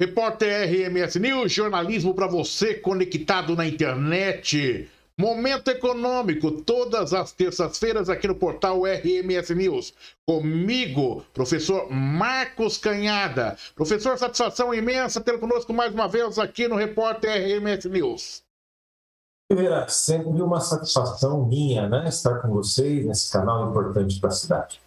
Repórter RMS News, jornalismo para você conectado na internet. Momento Econômico, todas as terças-feiras aqui no portal RMS News. Comigo, professor Marcos Canhada. Professor, satisfação imensa ter conosco mais uma vez aqui no Repórter RMS News. Primeira, sempre uma satisfação minha, né? Estar com vocês nesse canal importante para a cidade.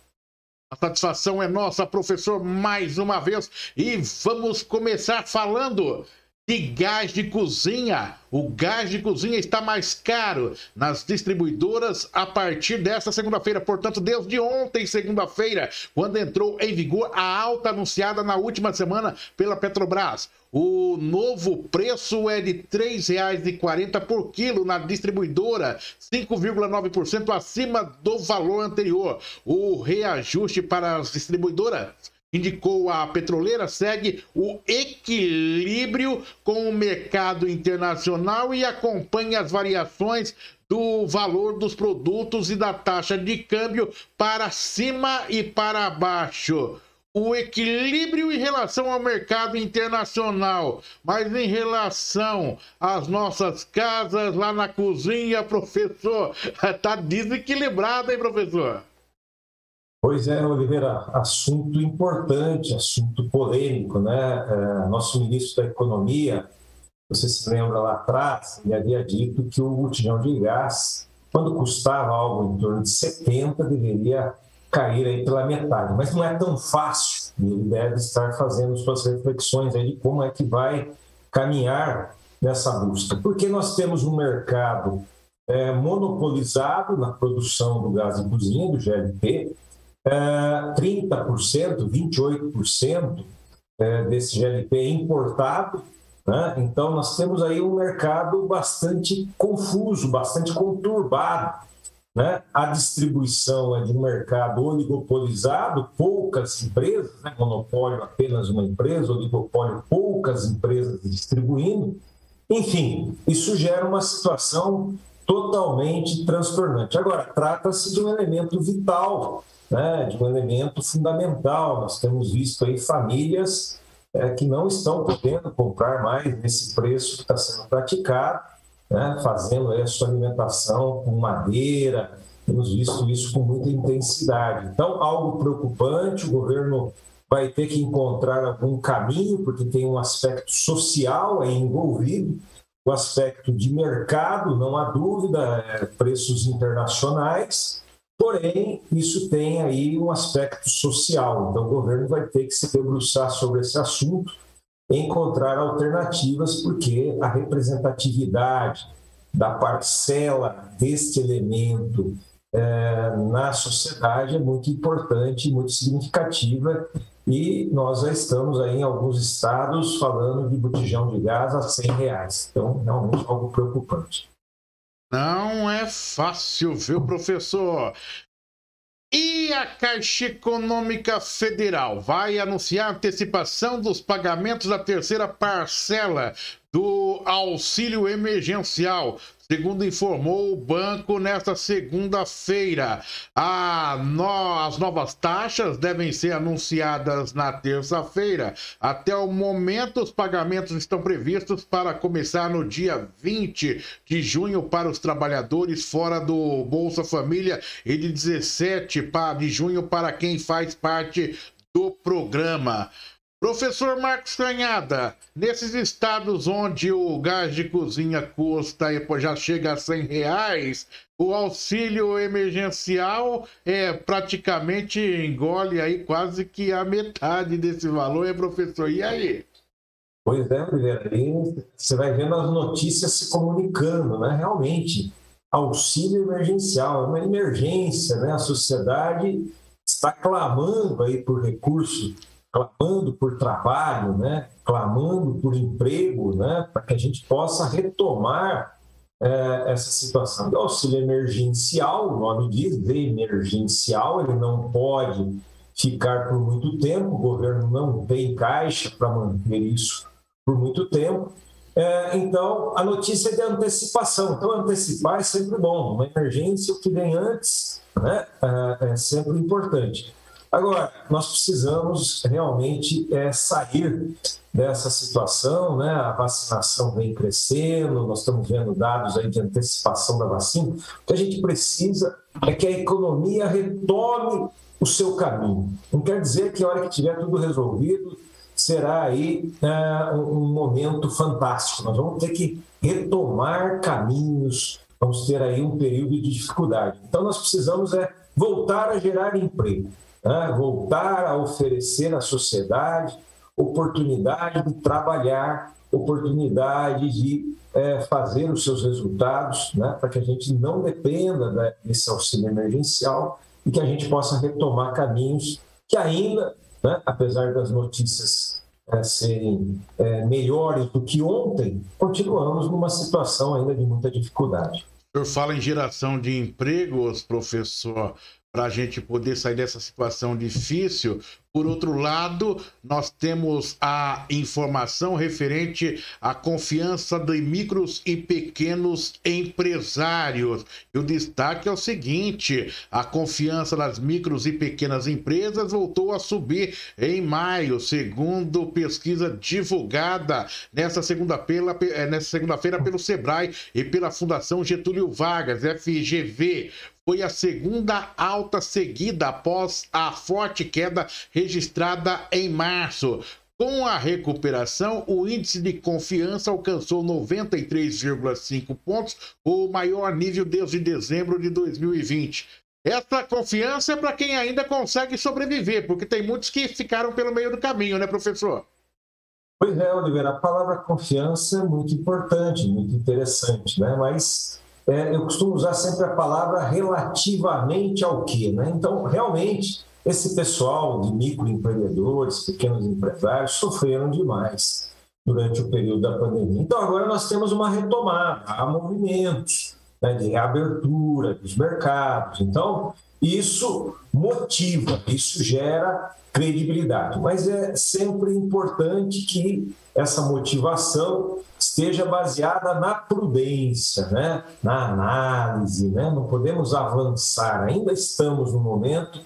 A satisfação é nossa, professor, mais uma vez. E vamos começar falando de gás de cozinha. O gás de cozinha está mais caro nas distribuidoras a partir desta segunda-feira, portanto, desde ontem, segunda-feira, quando entrou em vigor a alta anunciada na última semana pela Petrobras. O novo preço é de R$ 3,40 por quilo na distribuidora, 5,9% acima do valor anterior. O reajuste para as distribuidoras indicou a petroleira, segue o equilíbrio com o mercado internacional e acompanha as variações do valor dos produtos e da taxa de câmbio para cima e para baixo. O equilíbrio em relação ao mercado internacional, mas em relação às nossas casas lá na cozinha, professor, tá desequilibrado, hein, professor? Pois é, Oliveira, assunto importante, assunto polêmico, né? É, nosso ministro da Economia, você se lembra lá atrás, ele havia dito que o botijão de gás, quando custava algo em torno de 70, deveria cair aí pela metade. Mas não é tão fácil. Ele deve estar fazendo suas reflexões aí de como é que vai caminhar nessa busca. Porque nós temos um mercado é, monopolizado na produção do gás de cozinha, do GLP, 30%, 28% é, desse GLP é importado. Né? Então, nós temos aí um mercado bastante confuso, bastante conturbado. Né? A distribuição é de um mercado oligopolizado, poucas empresas, né? monopólio apenas uma empresa, oligopólio poucas empresas distribuindo. Enfim, isso gera uma situação totalmente transtornante. Agora, trata-se de um elemento vital né, de um elemento fundamental. Nós temos visto aí famílias é, que não estão podendo comprar mais nesse preço que está sendo praticado, né, fazendo aí a sua alimentação com madeira. Temos visto isso com muita intensidade. Então, algo preocupante, o governo vai ter que encontrar algum caminho, porque tem um aspecto social aí envolvido, o aspecto de mercado, não há dúvida, é, preços internacionais, Porém, isso tem aí um aspecto social, então o governo vai ter que se debruçar sobre esse assunto encontrar alternativas, porque a representatividade da parcela deste elemento é, na sociedade é muito importante, muito significativa, e nós já estamos aí em alguns estados falando de botijão de gás a 100 reais. Então, realmente algo preocupante. Não é fácil, viu, professor? E a Caixa Econômica Federal vai anunciar antecipação dos pagamentos da terceira parcela do auxílio emergencial segundo informou o banco nesta segunda-feira. No... As novas taxas devem ser anunciadas na terça-feira. Até o momento, os pagamentos estão previstos para começar no dia 20 de junho para os trabalhadores fora do Bolsa Família e de 17 de junho para quem faz parte do programa. Professor Marcos Canhada, nesses estados onde o gás de cozinha custa já chega a 100 reais, o auxílio emergencial é praticamente engole aí quase que a metade desse valor, é professor? E aí? Pois é, aí você vai vendo as notícias se comunicando, né? Realmente, auxílio emergencial, é uma emergência, né? A sociedade está clamando aí por recursos clamando por trabalho, né? clamando por emprego, né? para que a gente possa retomar é, essa situação. O auxílio emergencial, o nome diz, emergencial, ele não pode ficar por muito tempo, o governo não tem caixa para manter isso por muito tempo. É, então, a notícia é de antecipação. Então, antecipar é sempre bom. Uma emergência, o que vem antes, né, é, é sempre importante. Agora, nós precisamos realmente é, sair dessa situação, né? A vacinação vem crescendo, nós estamos vendo dados aí de antecipação da vacina. O que a gente precisa é que a economia retome o seu caminho. Não quer dizer que a hora que tiver tudo resolvido será aí é, um momento fantástico. Nós vamos ter que retomar caminhos, vamos ter aí um período de dificuldade. Então nós precisamos é voltar a gerar emprego né? voltar a oferecer à sociedade oportunidade de trabalhar, oportunidade de é, fazer os seus resultados, né? para que a gente não dependa né, desse auxílio emergencial e que a gente possa retomar caminhos que ainda, né, apesar das notícias é, serem é, melhores do que ontem, continuamos numa situação ainda de muita dificuldade. O senhor fala em geração de empregos, professor para a gente poder sair dessa situação difícil. Por outro lado, nós temos a informação referente à confiança de micros e pequenos empresários. E o destaque é o seguinte: a confiança das micros e pequenas empresas voltou a subir em maio, segundo pesquisa divulgada nesta segunda-feira eh, segunda-feira pelo Sebrae e pela Fundação Getúlio Vargas, FGV foi a segunda alta seguida após a forte queda registrada em março. Com a recuperação, o índice de confiança alcançou 93,5 pontos, o maior nível desde dezembro de 2020. Essa confiança é para quem ainda consegue sobreviver, porque tem muitos que ficaram pelo meio do caminho, né, professor? Pois é, Oliveira, a palavra confiança é muito importante, muito interessante, né? Mas é, eu costumo usar sempre a palavra relativamente ao quê, né? Então, realmente, esse pessoal de microempreendedores, pequenos empresários, sofreram demais durante o período da pandemia. Então, agora nós temos uma retomada, há movimentos né, de reabertura dos mercados. Então, isso motiva, isso gera credibilidade. Mas é sempre importante que essa motivação esteja baseada na prudência, né? na análise. Né? Não podemos avançar, ainda estamos no momento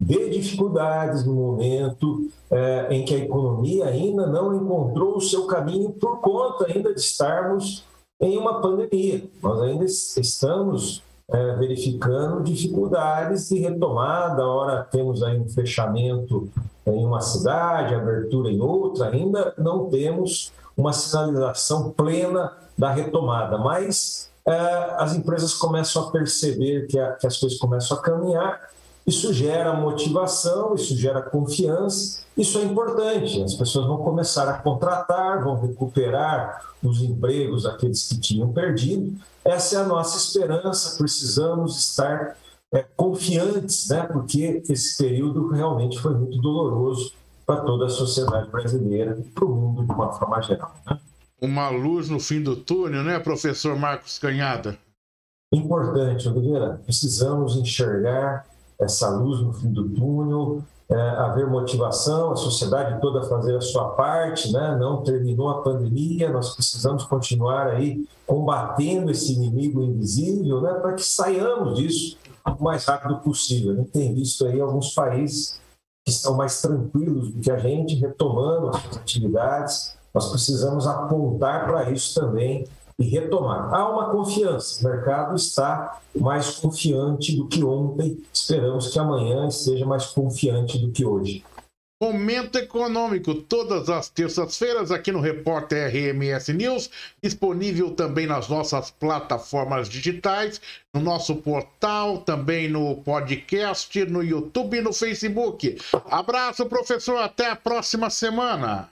de dificuldades, no momento é, em que a economia ainda não encontrou o seu caminho por conta ainda de estarmos em uma pandemia. Nós ainda estamos é, verificando dificuldades de retomada. Ora, temos aí um fechamento em uma cidade, abertura em outra, ainda não temos uma sinalização plena da retomada, mas é, as empresas começam a perceber que, a, que as coisas começam a caminhar isso gera motivação, isso gera confiança, isso é importante. As pessoas vão começar a contratar, vão recuperar os empregos, aqueles que tinham perdido. Essa é a nossa esperança. Precisamos estar é, confiantes, né? porque esse período realmente foi muito doloroso para toda a sociedade brasileira e para o mundo de uma forma geral. Né? Uma luz no fim do túnel, né, professor Marcos Canhada? Importante, Oliveira. Precisamos enxergar essa luz no fim do túnel, é, haver motivação, a sociedade toda fazer a sua parte, né? não terminou a pandemia, nós precisamos continuar aí combatendo esse inimigo invisível né? para que saiamos disso o mais rápido possível. A gente tem visto aí alguns países que estão mais tranquilos do que a gente, retomando as atividades, nós precisamos apontar para isso também e retomar. Há uma confiança, o mercado está mais confiante do que ontem, esperamos que amanhã esteja mais confiante do que hoje. Momento Econômico, todas as terças-feiras aqui no Repórter RMS News, disponível também nas nossas plataformas digitais, no nosso portal, também no podcast, no YouTube e no Facebook. Abraço, professor, até a próxima semana.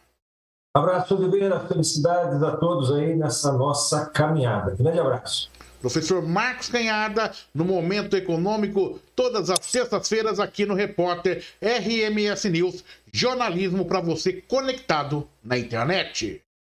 Abraço, Oliveira. Felicidades a todos aí nessa nossa caminhada. Grande abraço. Professor Marcos Canhada, no Momento Econômico, todas as sextas-feiras aqui no Repórter RMS News, jornalismo para você conectado na internet.